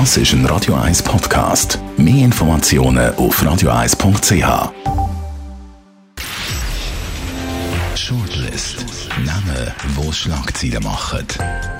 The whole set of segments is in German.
Das ist ein Radio 1 Podcast. Mehr Informationen auf radio1.ch. Shortlist. Namen, wo Schlagzeilen machen.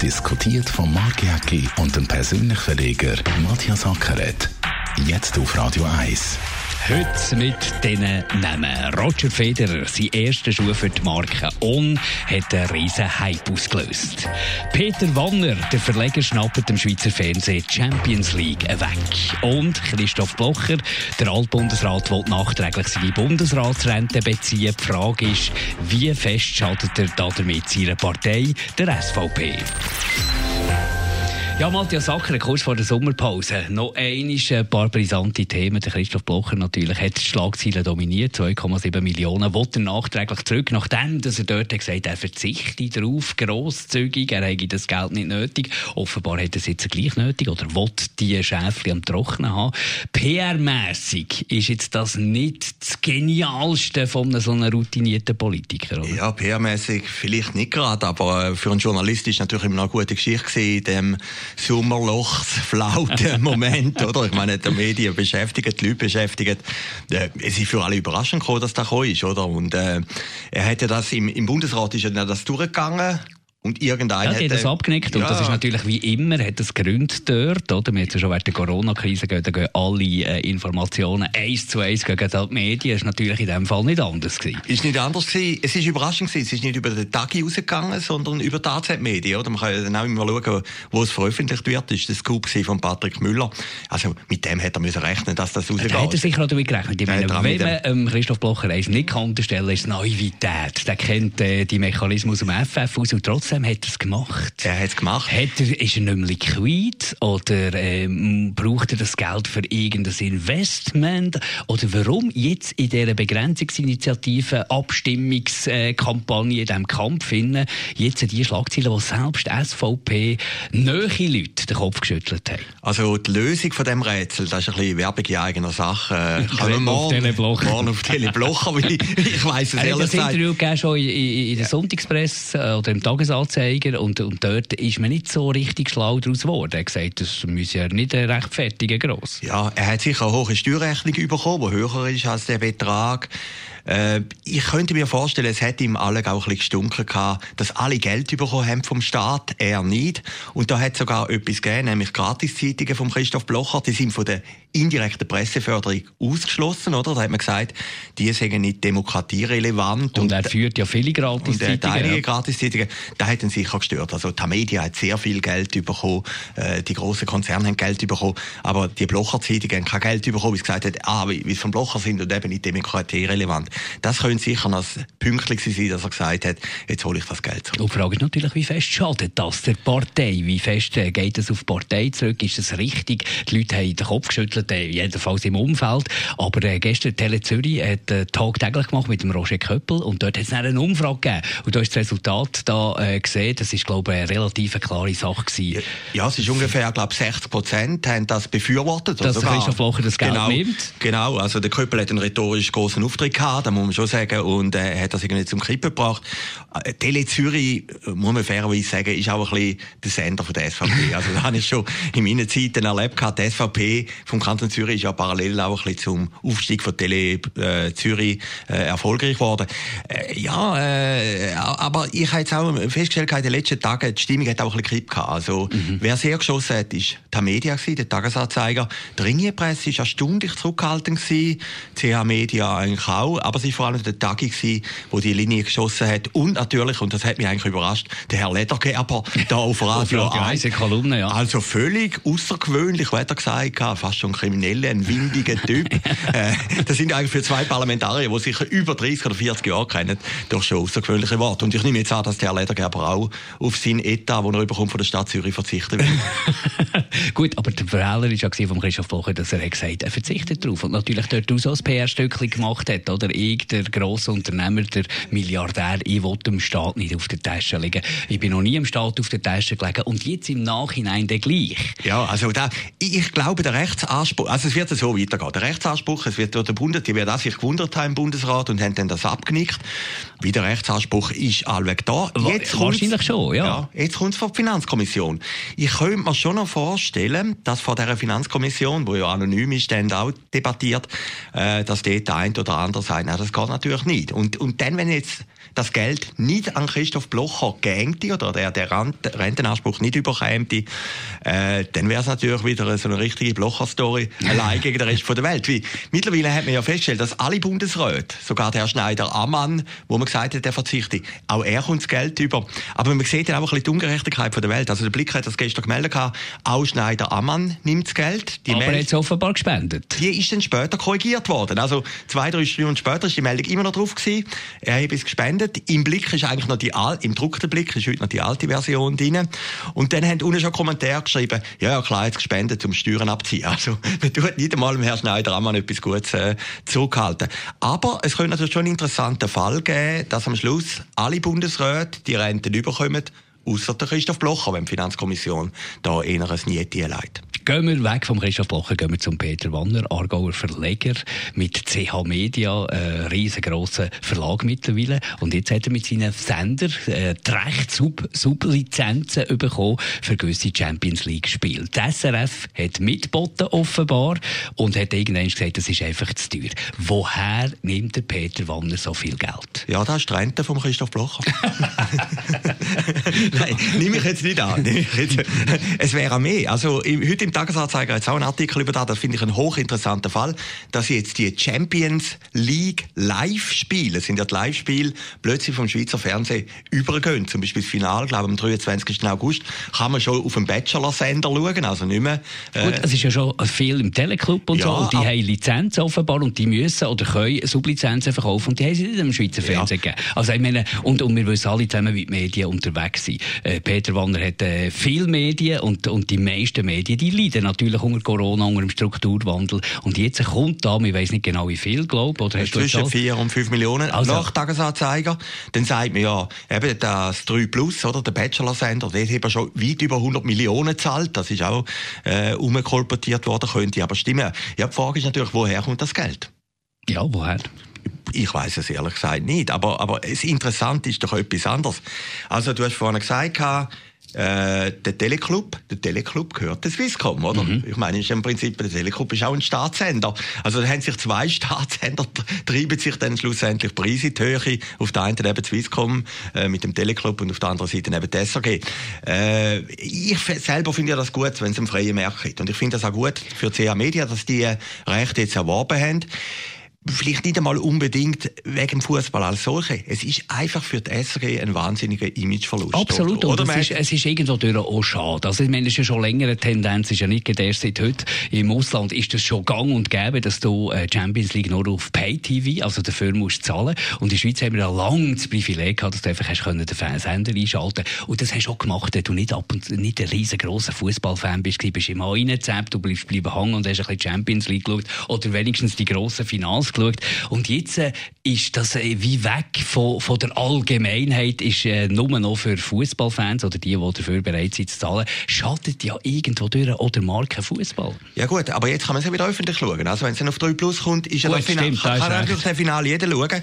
Diskutiert von Mark Jäcki und dem persönlichen Verleger Matthias Ackeret. Jetzt auf Radio 1. Heute mit diesen Namen. Roger Federer, sein erster Schuh für die Marke On, hat einen riesen Hype ausgelöst. Peter Wanner, der Verleger, schnappt dem Schweizer Fernsehen Champions League weg. Und Christoph Blocher, der Altbundesrat, will nachträglich seine Bundesratsrente beziehen. Die Frage ist, wie fest schadet er damit seiner Partei, der SVP? Ja, Matthias Sacker, kurz vor der Sommerpause. Noch ein paar brisante Themen. Der Christoph Blocher natürlich hat die Schlagzeilen dominiert. 2,7 Millionen. Wollte er nachträglich zurück, nachdem dass er dort gesagt hat, er verzichte darauf, grosszügig, er hätte das Geld nicht nötig. Offenbar hat er es jetzt gleich nötig oder will die Schäfchen am Trocknen haben. PR-mässig ist jetzt das nicht das Genialste von so einem routinierten Politiker, oder? Ja, PR-mässig vielleicht nicht gerade, aber für einen Journalist ist natürlich immer noch eine gute Geschichte in dem Sommerlochsflauten Moment, oder? Ich meine, die Medien beschäftigen, die Leute beschäftigen. Äh, es ist für alle überraschend gekommen, dass das gekommen ist, oder? Und äh, er ja das im, im Bundesrat ist ja das durchgegangen und irgendeiner ja, hat das abgenickt. Ja. Und das ist natürlich wie immer, hat das Gründe dort, oder? Wir haben ja schon während der Corona-Krise gehen, da gehen alle äh, Informationen eins zu eins gegen die Medien. Das ist natürlich in dem Fall nicht anders gewesen. Ist nicht anders gewesen. Es ist überraschend gewesen. Es ist nicht über den Tag rausgegangen, sondern über die AZ-Medien, oder? Man kann ja dann auch immer schauen, wo es veröffentlicht wird. Das ist der Scoop von Patrick Müller. Also, mit dem hätte er müssen rechnen, dass das rausgeht. Da hat er sicher auch damit gerechnet. Ich meine, wenn man ähm, Christoph Blocher eins nicht kann unterstellen, ist Naivität. Der kennt äh, die Mechanismus im FF aus und trotzdem hat er es gemacht? Er hat es gemacht. Hat er, ist er nicht mehr liquid oder ähm, braucht er das Geld für irgendein Investment? Oder warum jetzt in dieser Begrenzungsinitiative, Abstimmungskampagne, in diesem Kampf finden, jetzt die Schlagzeilen, die selbst SVP nahe Leute den Kopf geschüttelt haben? Also die Lösung von diesem Rätsel, das ist ein bisschen Werbung in eigener Sache. Äh, kann man morgen, morgen auf Telebloch, aber ich, ich weiss es ehrlich gesagt. Er hat das Interview schon in, in, in der Sonntagspresse oder im Tagesanzeiger und, und dort ist man nicht so richtig schlau daraus geworden. Er hat gesagt, das müsse ja nicht rechtfertigen gross. Ja, er hat sicher eine hohe Steuerrechnung bekommen, die höher ist als der Betrag. Äh, ich könnte mir vorstellen, es hätte ihm alle auch ein bisschen gestunken gehabt, dass alle Geld bekommen haben vom Staat, er nicht. Und da hat sogar etwas gegeben, nämlich Gratiszeitungen von Christoph Blocher, die sind von der indirekten Presseförderung ausgeschlossen, oder? Da hat man gesagt, die sind nicht demokratierelevant. Und, und er führt ja viele Gratiszeitungen. Und einige ja. Gratiszeitungen, da hat ihn sicher gestört. Also Tamedia hat sehr viel Geld bekommen, äh, die grossen Konzerne haben Geld bekommen, aber die Blocher-Zeitungen haben kein Geld bekommen, weil sie gesagt haben, ah, wie, wie es von Blocher sind und eben nicht demokratierelevant. Das könnte sicher noch pünktlich sein, dass er gesagt hat, jetzt hole ich das Geld zurück. Und die Frage ist natürlich, wie fest schadet das der Partei? Wie fest äh, geht es auf die Partei zurück? Ist das richtig? Die Leute haben den Kopf geschüttelt, äh, jedenfalls im Umfeld. Aber äh, gestern Tele Zürich hat äh, tagtäglich gemacht mit dem Roger Köppel und dort hat es eine Umfrage gegeben. Und da ist das Resultat da äh, gesehen. Das ist, glaube ich, eine relativ klare Sache gewesen. Ja, es ist ungefähr, glaube 60 Prozent haben das befürwortet. Dass Christoph Locher das Geld genau, nimmt? Genau, also der Köppel hat einen rhetorisch großen Auftritt gehabt, da muss man schon sagen, und äh, hat das irgendwie zum Kippen gebracht. Äh, Tele Zürich, äh, muss man fairerweise sagen, ist auch ein bisschen der Sender von der SVP. also da habe ich schon in meinen Zeiten erlebt die SVP vom Kanton Zürich ist ja parallel auch ein bisschen zum Aufstieg von Tele äh, Zürich äh, erfolgreich geworden. Äh, ja, äh, aber ich habe jetzt auch festgestellt, in den letzten Tagen, die Stimmung hat auch ein bisschen gehabt. Also, mhm. wer sehr geschossen hat, ist die Media der Tagesanzeiger. Die Ringier-Presse war erstaunlich zurückhaltend gewesen, CH Media eigentlich auch, aber es war vor allem der Tagi gewesen, wo die Linie geschossen hat und natürlich, und das hat mich eigentlich überrascht, der Herr Ledergerber da auf Radio 1. Kolumne, ja. Also völlig außergewöhnlich, hat er gesagt, fast schon kriminell, ein windiger Typ. äh, das sind eigentlich für zwei Parlamentarier, die sich über 30 oder 40 Jahre kennen, doch schon außergewöhnliche Worte. Und ich nehme jetzt an, dass der Herr Ledergerber auch auf sein Etat, den er überkommt von der Stadt Zürich, verzichten will. Gut, aber der Fehler war ja von Christoph Blocher, dass er gesagt hat, er verzichtet darauf und natürlich dort auch so ein PR-Stückchen gemacht hat, oder? Ich, der grosse Unternehmer, der Milliardär, ich will dem Staat nicht auf der Tasche liegen. Ich bin noch nie im Staat auf der Tasche gelegen und jetzt im Nachhinein der gleich. Ja, also da, ich glaube, der Rechtsanspruch, also es wird so weitergehen. Der Rechtsanspruch, es wird durch den Bund, die werden auch sich gewundert haben im Bundesrat und haben dann das abgenickt. Wie der Rechtsanspruch ist allweg da. Jetzt Wahrscheinlich schon, ja. ja jetzt kommt es von der Finanzkommission. Ich könnte mir schon noch vorstellen, dass vor der Finanzkommission, wo ja anonym ist, dann auch debattiert, äh, dass dort der eine oder andere sagt, das geht natürlich nicht. Und, und dann, wenn jetzt das Geld nicht an Christoph Blocher gängte oder der, der Rentenanspruch nicht überkämte, äh, dann wäre es natürlich wieder so eine richtige Blocher-Story allein gegen den Rest der Welt. Wie, mittlerweile hat man ja festgestellt, dass alle Bundesräte, sogar der Schneider-Ammann, wo man gesagt hat, der verzichte, auch er kommt das Geld über. Aber man sieht ja auch ein bisschen die Ungerechtigkeit der Welt. Also der Blick hat das gestern gemeldet, auch Schneider-Ammann nimmt das Geld. Die Aber er hat es offenbar gespendet. Die ist dann später korrigiert worden. Also zwei, drei Stunden später ist die Meldung immer noch drauf gewesen. Er hat es gespendet gesendet. Im Blick ist eigentlich noch die im gedruckten Blick ist heute noch die alte Version drin. Und dann haben unten schon Kommentare geschrieben, ja, klar, jetzt gespendet, zum Steuern abziehen. Also, man tut nicht einmal dem Herrn Schneider einmal etwas Gutes äh, zurückhalten. Aber es könnte natürlich schon einen interessanten Fall geben, dass am Schluss alle Bundesräte die Renten überkommen, außer der Christoph Blocher, wenn die Finanzkommission da eher ein Nieti leitet. Gehen wir weg vom Christoph Blocher, gehen wir zum Peter Wanner, Aargauer Verleger mit CH Media, äh, riesengroßen Verlag mittlerweile. Und jetzt hat er mit seinen Sender äh, die Recht-Sublizenzen bekommen für gewisse Champions League Spiele. Die SRF hat mitboten offenbar und hat irgendwann gesagt, das ist einfach zu teuer. Woher nimmt der Peter Wanner so viel Geld? Ja, das ist die Rente vom Christoph Blocher. Nein, nehme ich jetzt nicht an. es wäre mehr. Also heute im Tagesanzeiger jetzt auch einen Artikel über das. Das finde ich einen hochinteressanten Fall, dass jetzt die Champions League Live-Spiele, sind ja die Live-Spiele, plötzlich vom Schweizer Fernsehen übergehen. Zum Beispiel das Finale, glaube ich, am 23. August, kann man schon auf dem Bachelor-Sender schauen, also nicht mehr. Äh Gut, es ist ja schon viel im Teleclub und ja, so, und die haben Lizenzen offenbar und die müssen oder können Sublizenzen verkaufen und die haben sie nicht im Schweizer Fernsehen ja. gegeben. Also ich meine, und, und wir wissen alle zusammen, wie die Medien unterwegs sind. Äh, Peter Wanner hat äh, viele Medien und, und die meisten Medien, die leiden natürlich unter Corona, unter dem Strukturwandel. Und jetzt kommt da, ich weiß nicht genau wie viel, glaube oder hast Zwischen 4 und 5 Millionen also, nach Tagesanzeiger. Dann sagt man ja, eben das 3 Plus, oder, der Bachelor-Sender, der hat schon weit über 100 Millionen gezahlt. Das ist auch äh, umkolportiert worden, könnte aber stimmen. Ja, die Frage ist natürlich, woher kommt das Geld? Ja, woher? Ich weiß es ehrlich gesagt nicht, aber, aber das Interessante ist doch etwas anderes. Also du hast vorhin gesagt, äh, der Teleclub, der Teleclub gehört der Swisscom, oder? Mhm. Ich meine, ist im Prinzip, der Teleclub ist auch ein Staatssender. Also da haben sich zwei Staatssender, treiben sich dann schlussendlich Preise in die Höhe. Auf der einen eben Swisscom äh, mit dem Teleclub und auf der anderen Seite eben die SRG. Äh, ich selber finde ja das gut, wenn es einen freien Markt gibt. Und ich finde das auch gut für CA Media, dass die Rechte jetzt erworben haben vielleicht nicht einmal unbedingt wegen dem Fußball als solche. Es ist einfach für die SRG ein wahnsinniger Imageverlust. Absolut. Oder? Und es, ist, es ist irgendwo durch auch schade. Also, ich meine, es ist ja schon länger eine Tendenz, ist ja nicht erst seit heute. Im Ausland ist das schon gang und gäbe, dass du äh, Champions League nur auf Pay-TV, also dafür musst zahlen. Und in der Schweiz haben wir ja lange das Privileg gehabt, dass du einfach hast können den Sender einschalten Und das hast du auch gemacht, wenn du nicht ab und nicht ein riesengroßer Fußballfan bist, bist immer reingezappt, du bleibst bleiben hängen und hast ein bisschen Champions League geschaut. Oder wenigstens die grossen Finals geschaut. Und jetzt äh, ist das äh, wie weg von, von der Allgemeinheit, ist äh, nur noch für Fußballfans oder die, die dafür bereit sind zu zahlen, schadet ja irgendwo durch oder Marke Fußball. Ja gut, aber jetzt kann man es ja wieder öffentlich schauen. Also wenn es dann auf 3 Plus kommt, ist ja Gut, Final, stimmt, kann, kann natürlich das Finale jeder schauen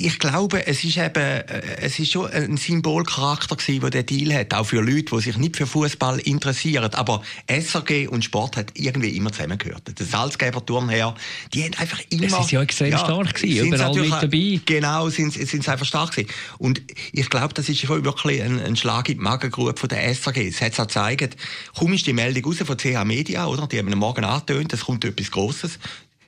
ich glaube, es ist eben, äh, es ist schon ein Symbolcharakter gewesen, der der Deal hat, auch für Leute, die sich nicht für Fußball interessieren. Aber SRG und Sport hat irgendwie immer zusammengehört. Der Salzgeber her, die haben einfach immer... Es ist ja extrem ja, stark gewesen, überall mit dabei. Genau, sind, sind einfach stark gewesen. Und ich glaube, das ist wirklich ein, ein Schlag in die Magengrube von der SRG. Es hat es auch gezeigt, kaum ist die Meldung raus von CH Media, oder? Die haben am Morgen angetönt, es kommt etwas Grosses.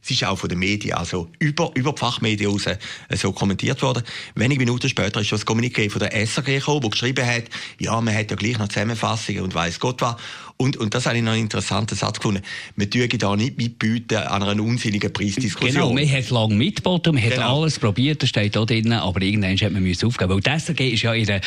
Es ist auch von den Medien, also über, über die Fachmedien raus, äh, so kommentiert worden. Wenige Minuten später ist das Kommuniqué von der SRG gekommen, das geschrieben hat, ja, man hat ja gleich noch Zusammenfassungen und weiss Gott was. Und, und das habe ich noch einen interessanten Satz gefunden. Wir dürfen da nicht mitbieten an einer unsinnigen Preisdiskussion. Genau, man hat lange mitgeboten, man hat genau. alles probiert, das steht da drin, aber irgendwann hat man müssen aufgeben. Weil SRG ist ja in einer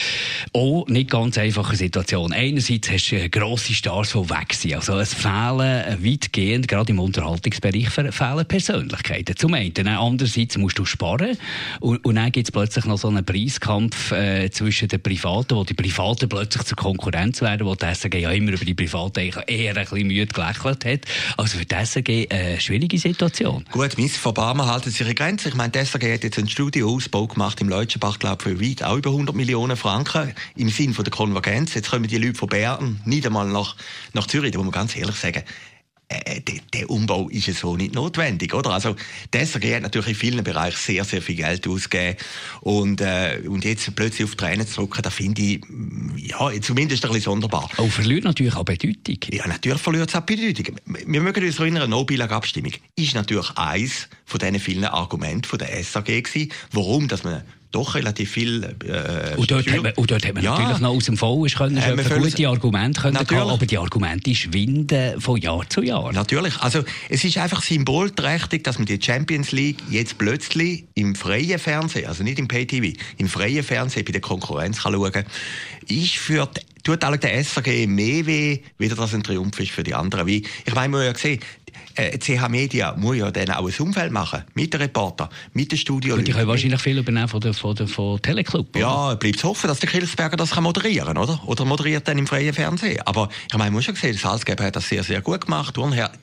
auch nicht ganz einfachen Situation. Einerseits hast du grosse Stars, die weg sind. Also es fehlen weitgehend, gerade im Unterhaltungsbereich, fehlen Persönlichkeiten. Zum einen. Andererseits musst du sparen. Und, und dann gibt es plötzlich noch so einen Preiskampf äh, zwischen den Privaten, wo die Privaten plötzlich zur Konkurrenz werden, wo die SRG ja immer über die Privaten Privat eher ein bisschen müde gelächelt hat. Also für die SRG eine schwierige Situation. Gut, Miss von Barmer sich in Grenzen. Ich meine, die SRG hat jetzt einen Studioausbau gemacht im Leutschenbach, glaube ich, für weit auch über 100 Millionen Franken im Sinn der Konvergenz. Jetzt kommen die Leute von Bern nicht einmal nach, nach Zürich. Da muss man ganz ehrlich sagen, äh, der, der, Umbau ist so nicht notwendig, oder? Also, die SRG hat natürlich in vielen Bereichen sehr, sehr viel Geld ausgegeben. Und, äh, und jetzt plötzlich auf Tränen zu drücken, da finde ich, ja, zumindest ein bisschen sonderbar. Auch verliert natürlich auch Bedeutung. Ja, natürlich verliert es auch Bedeutung. Wir mögen uns erinnern, No-Bilag-Abstimmung ist natürlich eins von diesen vielen Argumenten von der SAG gewesen, warum, dass man doch relativ viel. Äh, und, dort man, und dort hat man ja. natürlich noch aus dem Vollen können, äh, gute Argumente können gehabt, aber die Argumente schwinden von Jahr zu Jahr. Natürlich. Also, es ist einfach symbolträchtig, dass man die Champions League jetzt plötzlich im freien Fernsehen, also nicht im Pay-TV, im freien Fernsehen bei der Konkurrenz kann schauen kann. Ist für die, tut eigentlich der SAG mehr weh, wie das ein Triumph ist für die anderen. Wie, ich meine, man hat ja gesehen, äh, CH Media muss ja dann auch ein Umfeld machen, mit den Reportern, mit den Studios. Und die können wahrscheinlich viel übernehmen von der, von der von Teleclub. Ja, bleibt hoffen, dass der Kilsberger das kann moderieren oder? Oder moderiert dann im freien Fernsehen. Aber ich meine, man muss schon sehen, Salzgeber hat das sehr, sehr gut gemacht.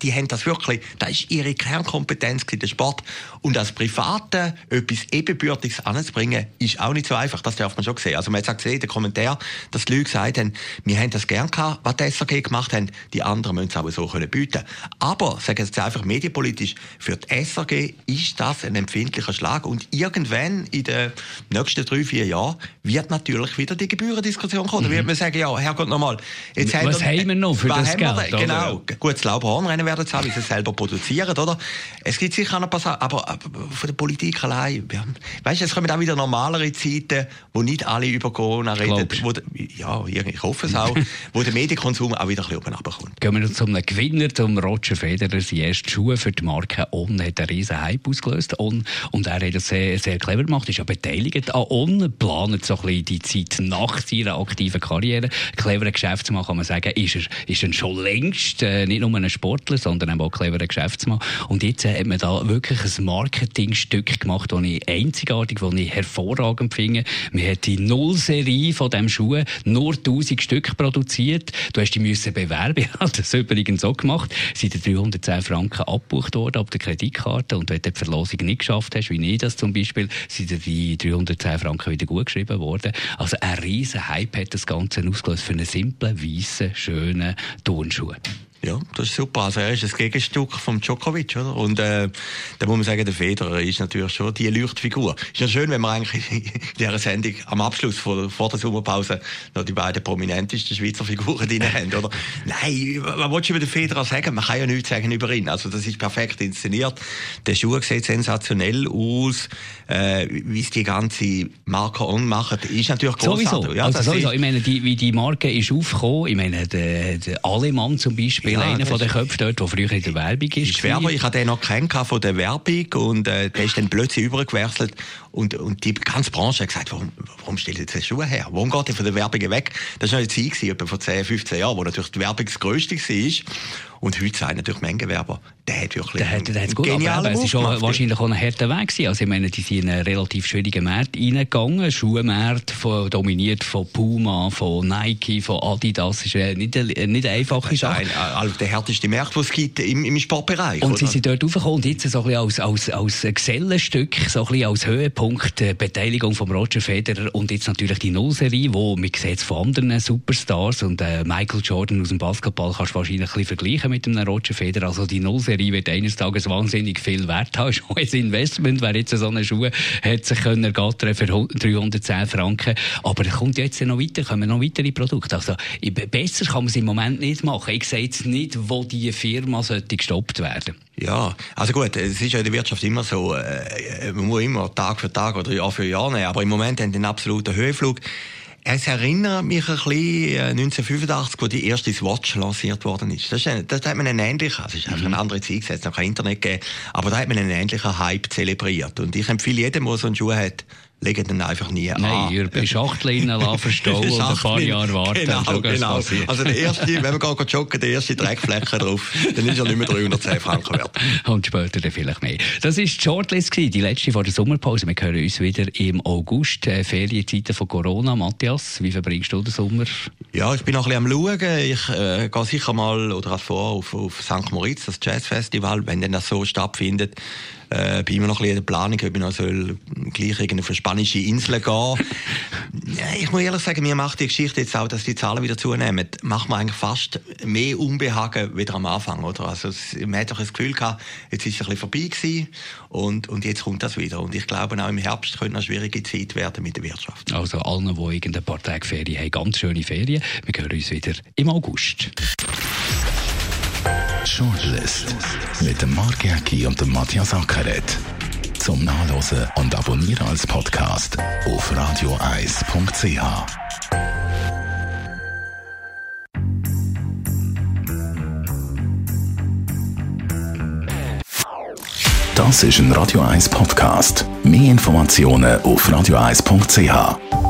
Die haben das wirklich, das ist ihre Kernkompetenz in der Sport. Und als Private etwas Ebenbürtiges anzubringen, ist auch nicht so einfach. Das darf man schon sehen. Also man hat gesehen, der Kommentar, dass die Leute gesagt haben, wir haben das gern gehabt, was die SAG gemacht haben. Die anderen müssen es aber so können bieten. Aber, sagen jetzt einfach medienpolitisch, für die SRG ist das ein empfindlicher Schlag. Und irgendwann in den nächsten drei, vier Jahren wird natürlich wieder die Gebührendiskussion kommen. Mhm. Da wird man sagen, ja, Herrgott nochmal, jetzt was haben wir, haben wir noch für das Geld? Wir, genau, gut, das Laubhornrennen werden es haben, wie sie es selber produzieren, oder? Es gibt sicher noch ein paar Sachen, aber, aber von der Politik allein, ja, weißt du, es kommen auch wieder normalere Zeiten, wo nicht alle über Corona reden. Wo, ja, ich hoffe es auch, wo der Medienkonsum auch wieder ein bisschen oben runterkommt. Gehen wir noch zum Gewinner, zum Roger Federer, die erste Schuhe für die Marke On hat einen riesen Hype ausgelöst. On, und er hat das sehr, sehr clever gemacht, ist ja beteiligt an On, planet so ein bisschen die Zeit nach seiner aktiven Karriere. Cleverer Geschäftsmann, kann man sagen, ist er, ist er schon längst äh, nicht nur ein Sportler, sondern auch ein cleverer Geschäftsmann. Und jetzt äh, hat man da wirklich ein Marketingstück gemacht, das ich einzigartig, das ich hervorragend finde. Man hat die Nullserie von diesem Schuh nur 1000 Stück produziert. Du hast die müssen bewerben. Ich habe das übrigens auch gemacht. Seit 310 Franken abgebucht worden auf der Kreditkarte. Und wenn du die Verlosung nicht geschafft hast, wie ich das zum Beispiel, sind die 310 Franken wieder gut geschrieben worden. Also ein riesen Hype hat das Ganze ausgelöst für einen simplen, weißen, schönen Turnschuh. Ja, das ist super. Also er ist ein Gegenstück vom Djokovic, oder? Und äh, da muss man sagen, der Federer ist natürlich schon die Leuchtfigur. Ist ja schön, wenn wir eigentlich in dieser Sendung am Abschluss vor, vor der Sommerpause noch die beiden prominentesten Schweizer Figuren drin haben, oder? Nein, was willst du über den Federer sagen? Man kann ja nichts sagen über ihn. Also das ist perfekt inszeniert. Der Schuh sieht sensationell aus. Äh, wie es die ganze Marke On macht, ist natürlich großartig. Sowieso. Ja, also sowieso. Ich meine, die, wie die Marke ist aufgekommen, ich meine, der, der Alemann zum Beispiel, ja, einer von den Köpfen dort, der früher in der Werbung ist. ich hatte den noch kennengelernt von der Werbung und äh, der ist dann plötzlich übergewechselt und, und die ganze Branche hat gesagt, warum, warum stellt ihr jetzt Schuhe her? Warum geht ihr von der Werbung weg? Das war eine Zeit, etwa vor 10, 15 Jahren, wo natürlich die Werbung das Größte war. Und heute sagen natürlich Mengenwerber, der hat wirklich der hat, der hat gut, aber es war schon wahrscheinlich auch ein harter Weg gewesen. Also ich meine, die sind in einen relativ schwierigen Markt reingegangen. Schuhmarkt von, dominiert von Puma, von Nike, von Adidas. Das ist nicht, eine, nicht eine einfache Sache. Nein, der härteste Markt, den es gibt im, im Sportbereich. Und oder? sie sind dort aufgekommen und jetzt so ein bisschen als, als, als Gesellenstück, so ein bisschen als Höhepunkt der Beteiligung von Roger Federer und jetzt natürlich die Nullserie, wo man sieht von anderen Superstars und äh, Michael Jordan aus dem Basketball kannst du wahrscheinlich ein vergleichen mit einem Roger Federer. Also die Nullserie wird eines Tages wahnsinnig viel wert haben. Schon ein Investment, wer jetzt so eine Schuhe hat sich können ergattern für 310 Franken. Aber es kommt jetzt noch weiter, kommen noch weitere Produkte. Also besser kann man es im Moment nicht machen. Ich sehe jetzt nicht, wo die Firma sollte gestoppt werden. Ja, also gut, es ist ja in der Wirtschaft immer so, äh, man muss immer Tag für Tag oder Jahr für Jahr nehmen, aber im Moment haben die einen absoluten Höhenflug. Es erinnert mich ein bisschen an 1985, wo die erste Swatch lanciert worden ist. Das, ist, das hat man einen ähnlichen, es ist einfach eine mhm. andere Zeit, es hat noch kein Internet gegeben, aber da hat man einen ähnlichen Hype zelebriert. Und ich empfehle jedem, der so einen Schuh hat, legen dann einfach nie Nein, an. ihr bei Schachteln verstauen und ein paar Jahre warten. Genau, genau. Also der erste, wenn wir gehen joggen, der erste Dreckfläche drauf, dann ist er nicht mehr 310 Franken wert. Und später dann vielleicht mehr. Das war die Shortlist, die letzte vor der Sommerpause. Wir hören uns wieder im August, äh, Ferienzeiten von Corona. Matthias, wie verbringst du den Sommer? Ja, ich bin noch ein bisschen am Schauen. Ich äh, gehe sicher mal oder vor auf, auf St. Moritz, das Jazzfestival, wenn denn das so stattfindet äh, bin immer noch ein bisschen in der Planung, ob ich noch soll gleich auf eine spanische Insel gehen Ich muss ehrlich sagen, mir macht die Geschichte jetzt auch, dass die Zahlen wieder zunehmen, macht man eigentlich fast mehr Unbehagen wieder am Anfang, oder? Also man hat doch das Gefühl gehabt, jetzt ist es ein bisschen vorbei gewesen und, und jetzt kommt das wieder. Und ich glaube, auch im Herbst könnte eine schwierige Zeit werden mit der Wirtschaft. Also allen, die irgendein paar Tage Ferien haben, ganz schöne Ferien. Wir hören uns wieder im August. Shortlist mit dem Mark und dem Matthias Ackeret. Zum Nachlesen und Abonnieren als Podcast auf radioeis.ch. Das ist ein Radio 1 Podcast. Mehr Informationen auf radioeis.ch.